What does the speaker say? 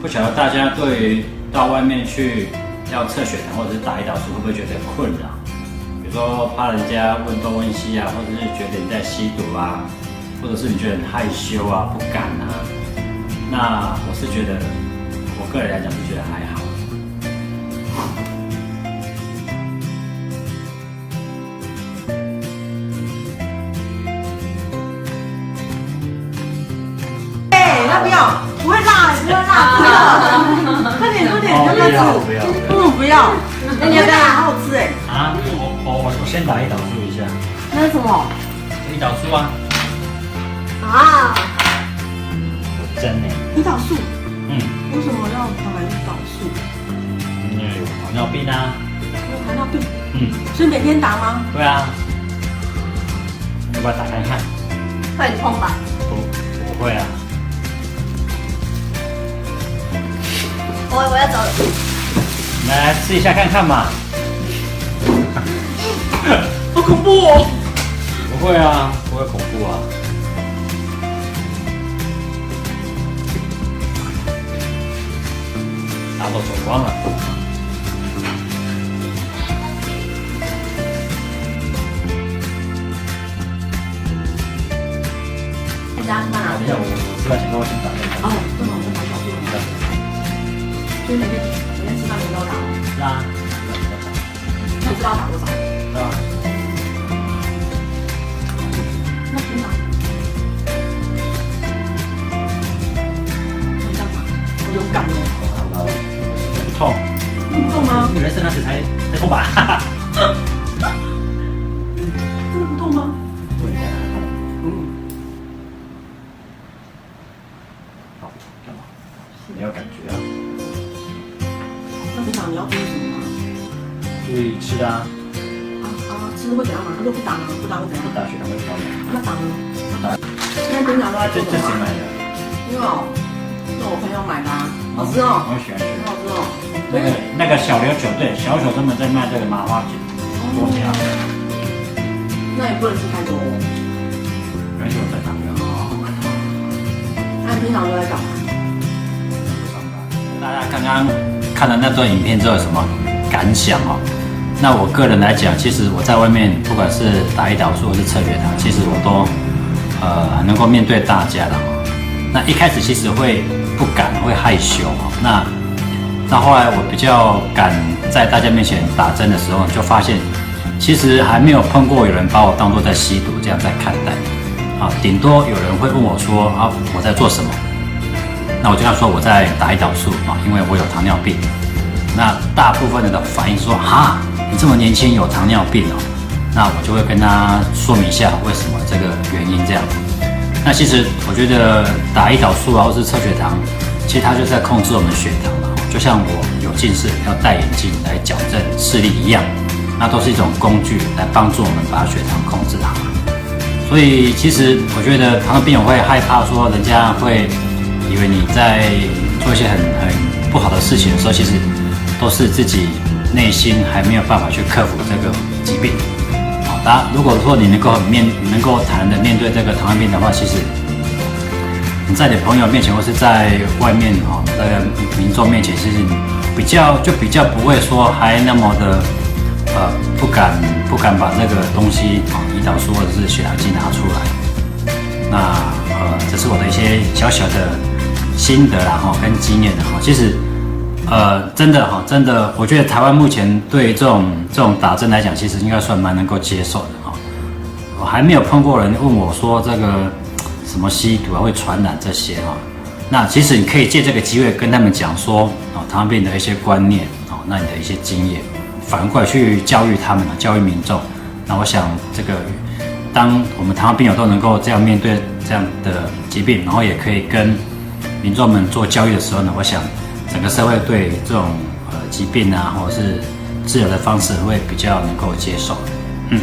不晓得大家对于到外面去要测血糖或者是打胰岛素会不会觉得困扰？比如说怕人家问东问西啊，或者是觉得你在吸毒啊，或者是你觉得很害羞啊、不敢啊。那我是觉得，我个人来讲是觉得还好。哎，那不要？不会辣，不要吃？不要，嗯，不要。那你要不要？好好吃哎。啊！我我我先打胰岛素一下，那是什么？胰岛素啊，啊，真的，胰岛素。嗯，为什么要打胰岛素？因为有糖尿病啊，有糖尿病，嗯，所以每天打吗？对啊，要不要打看看？会痛吧？不，不会啊。我我要走了。来试一下看看嘛。好恐怖哦！不会啊，不会恐怖啊。大都走光了。大家干嘛？等一下，我我吃完前跟我先打啊。那你知道打多少？是吧？那平常？那这样打，好勇敢哦。不痛。不痛吗？女人生那时才才痛吧？哈哈。真的不痛吗？问一下。嗯。好，干嘛？没有感觉啊。那平常你要注意什么吗？注意吃啊，啊啊，吃会怎样吗？如果不打呢？不打会怎样？不打血糖会高的。那打呢？打。现在平常都在这这做什么买的？因为哦，是我朋友买的啊，好吃哦，我喜欢吃很。好吃哦。那个那个小刘酒对，小琉球专门在卖这个麻花卷，多家，那也不能吃太多哦。而且我在旁边那你平常都在干嘛？上班大家刚刚看了那段影片之后有什么感想哦？那我个人来讲，其实我在外面不管是打胰岛素或是测血糖，其实我都呃能够面对大家的哦。那一开始其实会不敢，会害羞哦。那那后来我比较敢在大家面前打针的时候，就发现其实还没有碰过有人把我当做在吸毒这样在看待啊。顶多有人会问我说啊我在做什么？那我就跟他说我在打胰岛素啊，因为我有糖尿病。那大部分人的反应说哈，你这么年轻有糖尿病哦，那我就会跟他说明一下为什么这个原因这样。那其实我觉得打胰岛素啊，或是测血糖，其实它就是在控制我们血糖嘛，就像我有近视要戴眼镜来矫正视力一样，那都是一种工具来帮助我们把血糖控制好。所以其实我觉得糖尿病友会害怕说人家会以为你在做一些很很不好的事情的时候，其实都是自己内心还没有办法去克服这个疾病。好，当如果说你能够很面能够坦然的面对这个糖尿病的话，其实你在你朋友面前或是在外面哈在民众面前，其实比较就比较不会说还那么的呃不敢不敢把这个东西啊胰岛素或者是血糖计拿出来。那呃这是我的一些小小的心得啦哈跟经验的哈，其实。呃，真的哈，真的，我觉得台湾目前对这种这种打针来讲，其实应该算蛮能够接受的哈。我还没有碰过人问我说这个什么吸毒啊会传染这些哈。那其实你可以借这个机会跟他们讲说哦，糖尿病的一些观念哦，那你的一些经验，反过来去教育他们啊，教育民众。那我想这个，当我们糖尿病友都能够这样面对这样的疾病，然后也可以跟民众们做交易的时候呢，我想。整个社会对这种呃疾病啊，或者是治疗的方式会比较能够接受，嗯。